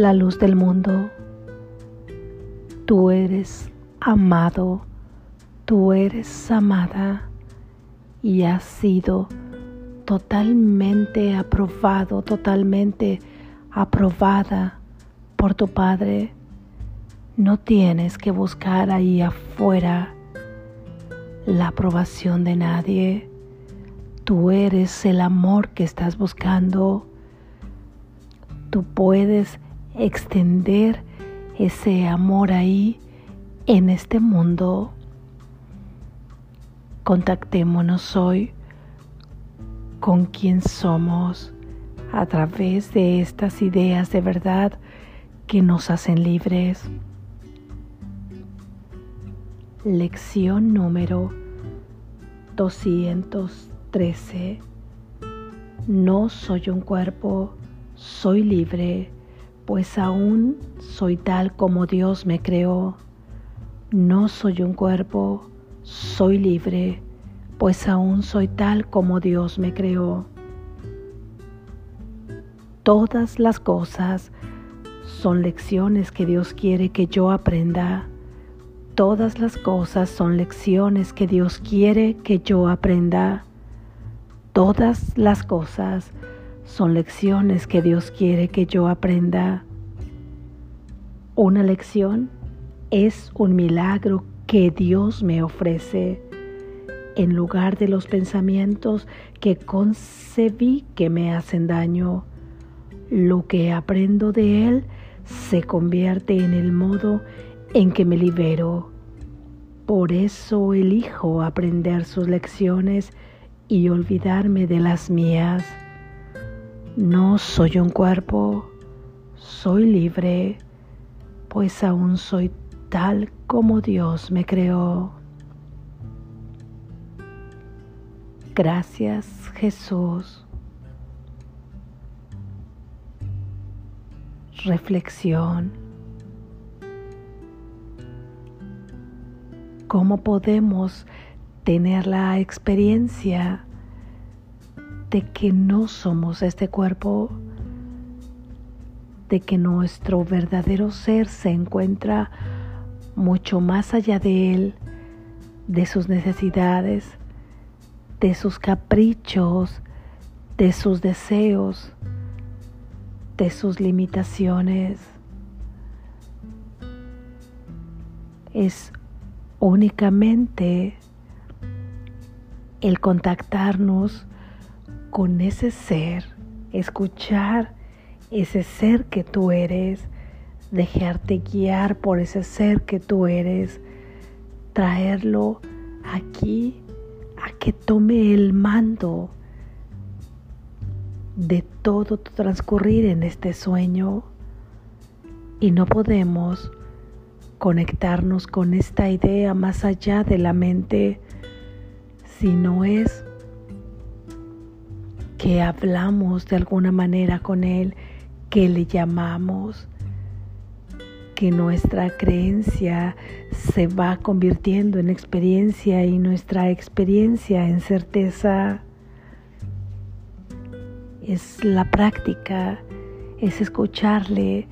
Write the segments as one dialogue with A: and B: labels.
A: la luz del mundo. Tú eres amado, tú eres amada y has sido totalmente aprobado, totalmente aprobada por tu Padre. No tienes que buscar ahí afuera la aprobación de nadie. Tú eres el amor que estás buscando. Tú puedes extender ese amor ahí en este mundo. Contactémonos hoy con quien somos a través de estas ideas de verdad que nos hacen libres. Lección número 213. No soy un cuerpo, soy libre, pues aún soy tal como Dios me creó. No soy un cuerpo, soy libre, pues aún soy tal como Dios me creó. Todas las cosas son lecciones que Dios quiere que yo aprenda Todas las cosas son lecciones que Dios quiere que yo aprenda. Todas las cosas son lecciones que Dios quiere que yo aprenda. Una lección es un milagro que Dios me ofrece en lugar de los pensamientos que concebí que me hacen daño. Lo que aprendo de Él se convierte en el modo en que me libero. Por eso elijo aprender sus lecciones y olvidarme de las mías. No soy un cuerpo, soy libre, pues aún soy tal como Dios me creó. Gracias Jesús. Reflexión. ¿Cómo podemos tener la experiencia de que no somos este cuerpo? De que nuestro verdadero ser se encuentra mucho más allá de él, de sus necesidades, de sus caprichos, de sus deseos, de sus limitaciones. Es únicamente el contactarnos con ese ser, escuchar ese ser que tú eres, dejarte guiar por ese ser que tú eres, traerlo aquí a que tome el mando de todo tu transcurrir en este sueño. Y no podemos conectarnos con esta idea más allá de la mente, si no es hablamos de alguna manera con Él, que le llamamos, que nuestra creencia se va convirtiendo en experiencia y nuestra experiencia en certeza. Es la práctica, es escucharle,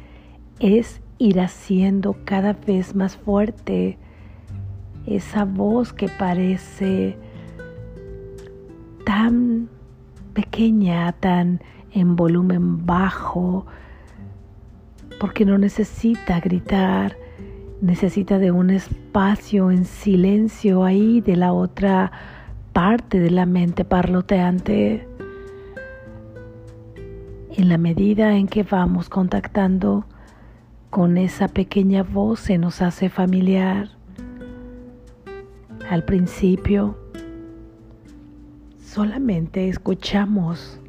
A: es ir haciendo cada vez más fuerte esa voz que parece tan pequeña, tan en volumen bajo, porque no necesita gritar, necesita de un espacio en silencio ahí de la otra parte de la mente parloteante. En la medida en que vamos contactando con esa pequeña voz se nos hace familiar. Al principio solamente escuchamos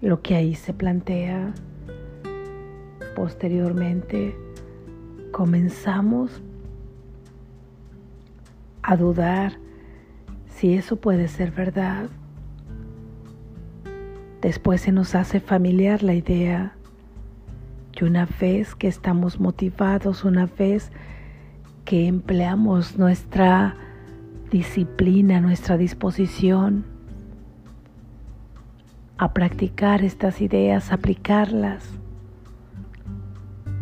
A: lo que ahí se plantea. Posteriormente comenzamos a dudar si eso puede ser verdad. Después se nos hace familiar la idea y una vez que estamos motivados, una vez que empleamos nuestra disciplina, nuestra disposición a practicar estas ideas, aplicarlas,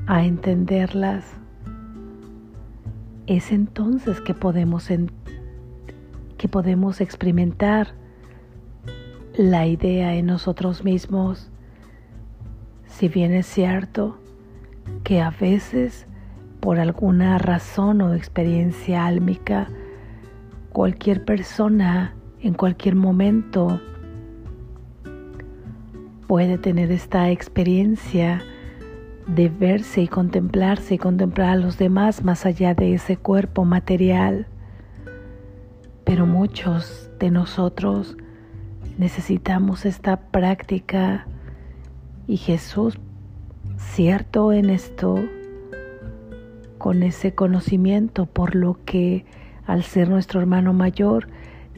A: a entenderlas, es entonces que podemos, que podemos experimentar la idea en nosotros mismos. Si bien es cierto que a veces por alguna razón o experiencia álmica, cualquier persona en cualquier momento puede tener esta experiencia de verse y contemplarse y contemplar a los demás más allá de ese cuerpo material. Pero muchos de nosotros necesitamos esta práctica y Jesús, cierto en esto, con ese conocimiento por lo que al ser nuestro hermano mayor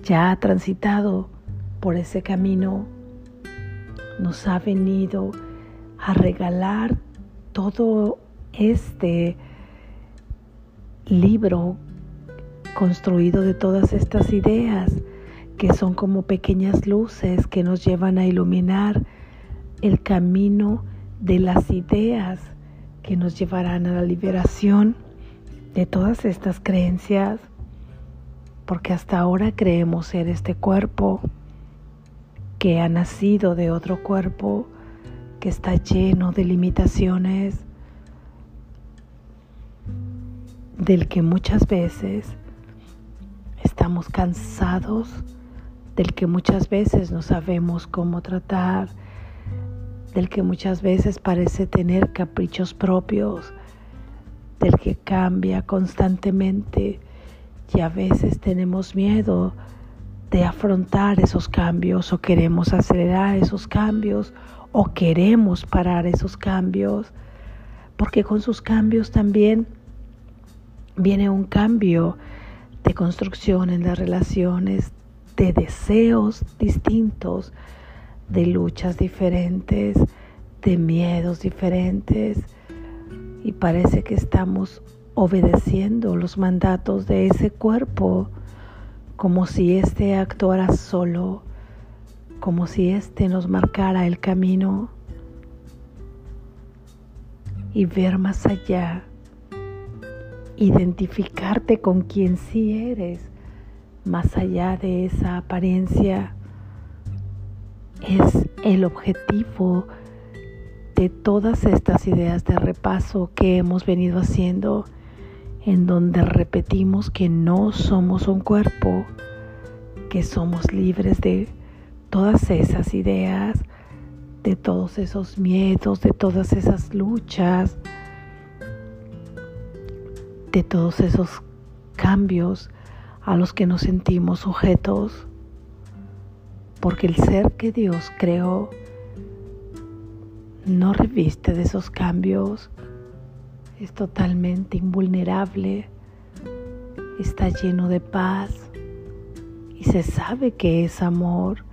A: ya ha transitado por ese camino, nos ha venido a regalar todo este libro construido de todas estas ideas que son como pequeñas luces que nos llevan a iluminar el camino de las ideas que nos llevarán a la liberación de todas estas creencias, porque hasta ahora creemos ser este cuerpo que ha nacido de otro cuerpo que está lleno de limitaciones, del que muchas veces estamos cansados, del que muchas veces no sabemos cómo tratar, del que muchas veces parece tener caprichos propios, del que cambia constantemente y a veces tenemos miedo de afrontar esos cambios o queremos acelerar esos cambios o queremos parar esos cambios, porque con sus cambios también viene un cambio de construcción en las relaciones, de deseos distintos, de luchas diferentes, de miedos diferentes, y parece que estamos obedeciendo los mandatos de ese cuerpo como si éste actuara solo como si éste nos marcara el camino y ver más allá, identificarte con quien sí eres, más allá de esa apariencia, es el objetivo de todas estas ideas de repaso que hemos venido haciendo, en donde repetimos que no somos un cuerpo, que somos libres de todas esas ideas, de todos esos miedos, de todas esas luchas, de todos esos cambios a los que nos sentimos sujetos, porque el ser que Dios creó no reviste de esos cambios, es totalmente invulnerable, está lleno de paz y se sabe que es amor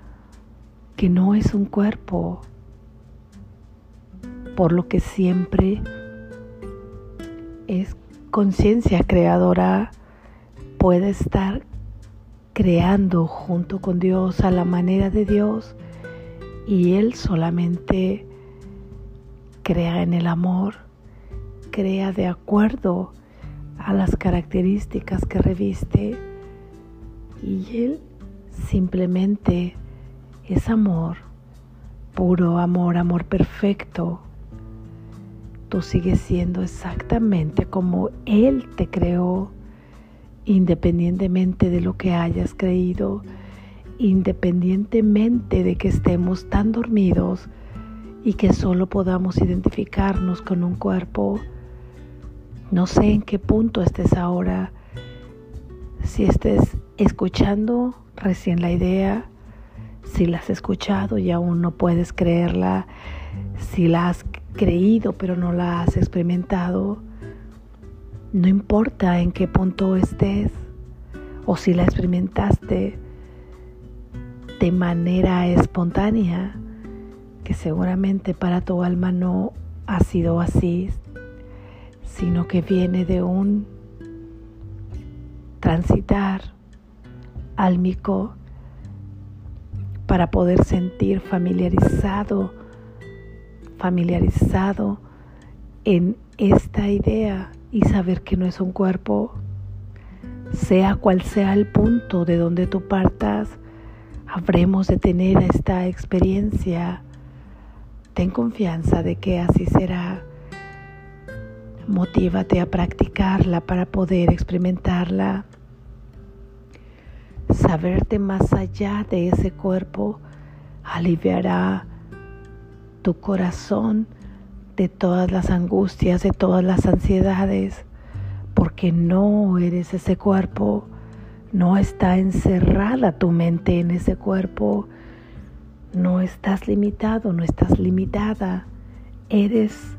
A: que no es un cuerpo, por lo que siempre es conciencia creadora, puede estar creando junto con Dios a la manera de Dios y Él solamente crea en el amor, crea de acuerdo a las características que reviste y Él simplemente es amor, puro amor, amor perfecto. Tú sigues siendo exactamente como Él te creó, independientemente de lo que hayas creído, independientemente de que estemos tan dormidos y que solo podamos identificarnos con un cuerpo. No sé en qué punto estés ahora, si estés escuchando recién la idea, si la has escuchado y aún no puedes creerla, si la has creído pero no la has experimentado, no importa en qué punto estés o si la experimentaste de manera espontánea, que seguramente para tu alma no ha sido así, sino que viene de un transitar álmico para poder sentir familiarizado, familiarizado en esta idea y saber que no es un cuerpo, sea cual sea el punto de donde tú partas, habremos de tener esta experiencia. Ten confianza de que así será. Motívate a practicarla para poder experimentarla. Saberte más allá de ese cuerpo aliviará tu corazón de todas las angustias, de todas las ansiedades, porque no eres ese cuerpo, no está encerrada tu mente en ese cuerpo, no estás limitado, no estás limitada, eres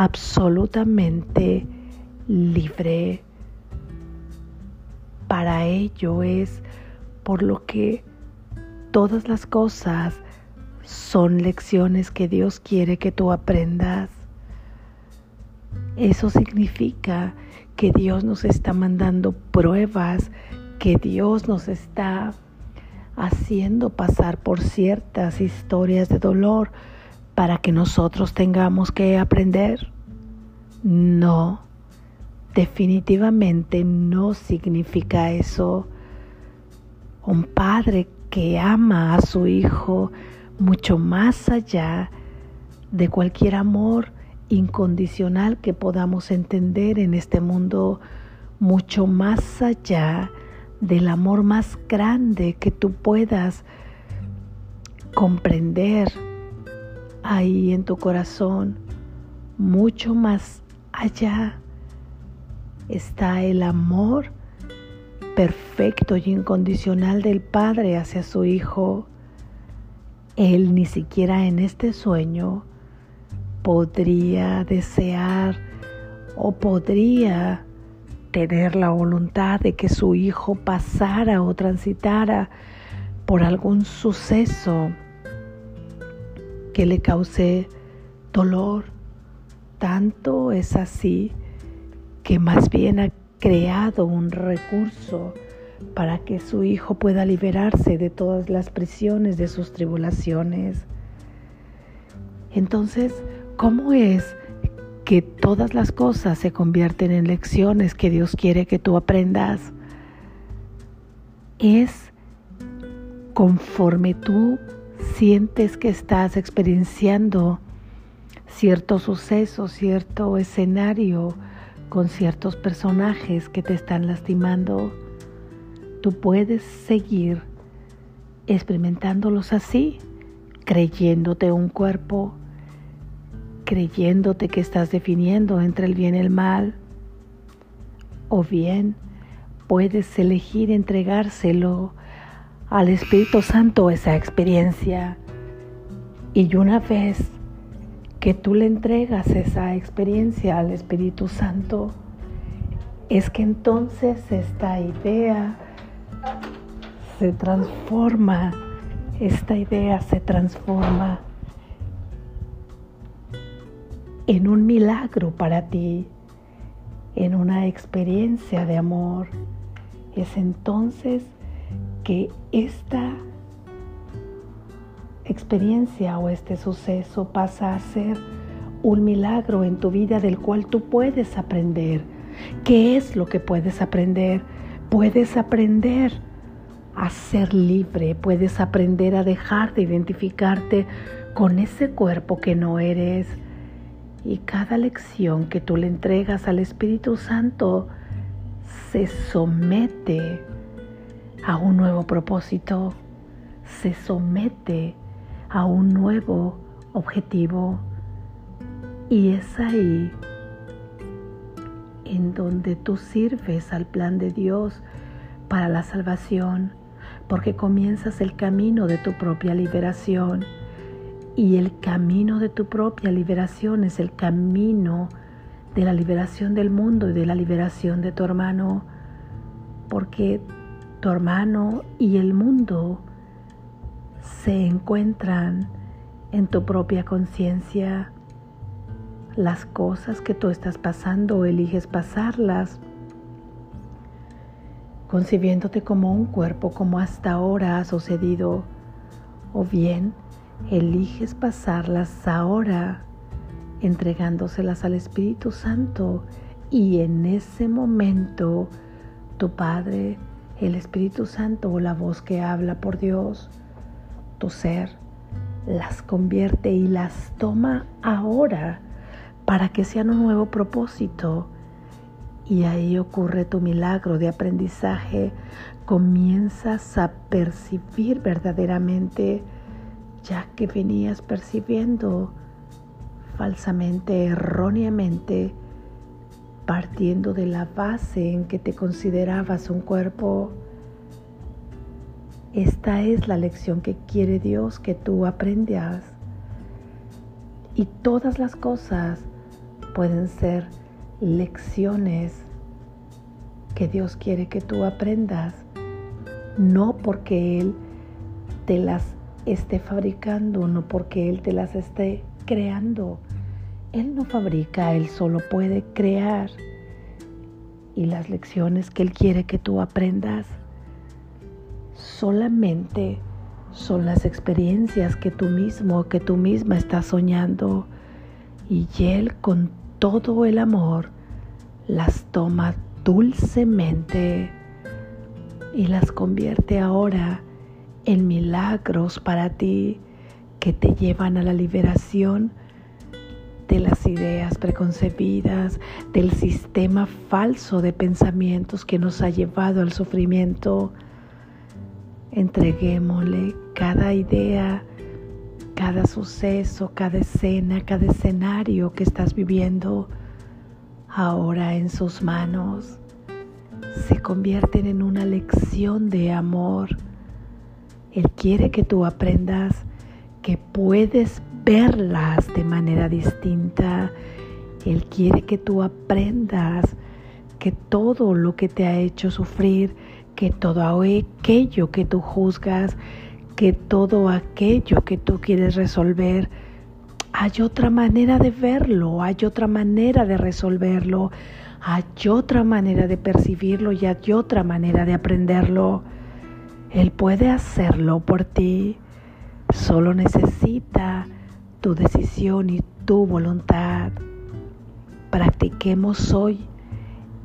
A: absolutamente libre. Para ello es por lo que todas las cosas son lecciones que Dios quiere que tú aprendas. Eso significa que Dios nos está mandando pruebas, que Dios nos está haciendo pasar por ciertas historias de dolor para que nosotros tengamos que aprender. No, definitivamente no significa eso. Un padre que ama a su hijo mucho más allá de cualquier amor incondicional que podamos entender en este mundo, mucho más allá del amor más grande que tú puedas comprender ahí en tu corazón, mucho más allá está el amor perfecto y incondicional del Padre hacia su Hijo. Él ni siquiera en este sueño podría desear o podría tener la voluntad de que su hijo pasara o transitara por algún suceso que le cause dolor. Tanto es así que más bien ha creado un recurso para que su hijo pueda liberarse de todas las prisiones de sus tribulaciones. Entonces, ¿cómo es que todas las cosas se convierten en lecciones que Dios quiere que tú aprendas? Es conforme tú sientes que estás experienciando cierto suceso, cierto escenario con ciertos personajes que te están lastimando tú puedes seguir experimentándolos así, creyéndote un cuerpo, creyéndote que estás definiendo entre el bien y el mal, o bien puedes elegir entregárselo al Espíritu Santo esa experiencia. Y una vez que tú le entregas esa experiencia al Espíritu Santo, es que entonces esta idea se transforma, esta idea se transforma en un milagro para ti, en una experiencia de amor. Es entonces esta experiencia o este suceso pasa a ser un milagro en tu vida del cual tú puedes aprender. ¿Qué es lo que puedes aprender? Puedes aprender a ser libre, puedes aprender a dejar de identificarte con ese cuerpo que no eres. Y cada lección que tú le entregas al Espíritu Santo se somete a un nuevo propósito, se somete a un nuevo objetivo. Y es ahí en donde tú sirves al plan de Dios para la salvación porque comienzas el camino de tu propia liberación. Y el camino de tu propia liberación es el camino de la liberación del mundo y de la liberación de tu hermano, porque tu hermano y el mundo se encuentran en tu propia conciencia. Las cosas que tú estás pasando eliges pasarlas concibiéndote como un cuerpo como hasta ahora ha sucedido, o bien eliges pasarlas ahora entregándoselas al Espíritu Santo y en ese momento tu Padre, el Espíritu Santo o la voz que habla por Dios, tu ser, las convierte y las toma ahora para que sean un nuevo propósito. Y ahí ocurre tu milagro de aprendizaje. Comienzas a percibir verdaderamente, ya que venías percibiendo falsamente, erróneamente, partiendo de la base en que te considerabas un cuerpo. Esta es la lección que quiere Dios que tú aprendas. Y todas las cosas pueden ser lecciones que Dios quiere que tú aprendas, no porque Él te las esté fabricando, no porque Él te las esté creando. Él no fabrica, Él solo puede crear. Y las lecciones que Él quiere que tú aprendas solamente son las experiencias que tú mismo, que tú misma estás soñando. Y Él con todo el amor las toma dulcemente y las convierte ahora en milagros para ti que te llevan a la liberación de las ideas preconcebidas, del sistema falso de pensamientos que nos ha llevado al sufrimiento. Entreguémosle cada idea, cada suceso, cada escena, cada escenario que estás viviendo ahora en sus manos. Se convierten en una lección de amor. Él quiere que tú aprendas que puedes verlas de manera distinta. Él quiere que tú aprendas que todo lo que te ha hecho sufrir, que todo aquello que tú juzgas, que todo aquello que tú quieres resolver, hay otra manera de verlo, hay otra manera de resolverlo, hay otra manera de percibirlo y hay otra manera de aprenderlo. Él puede hacerlo por ti. Solo necesita tu decisión y tu voluntad. Practiquemos hoy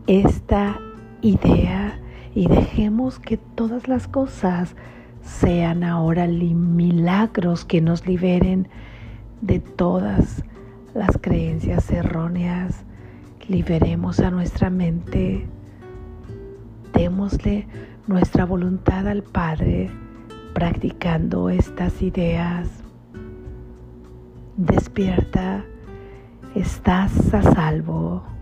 A: esta idea y dejemos que todas las cosas sean ahora milagros que nos liberen de todas las creencias erróneas. Liberemos a nuestra mente. Démosle nuestra voluntad al Padre practicando estas ideas. Despierta, estás a salvo.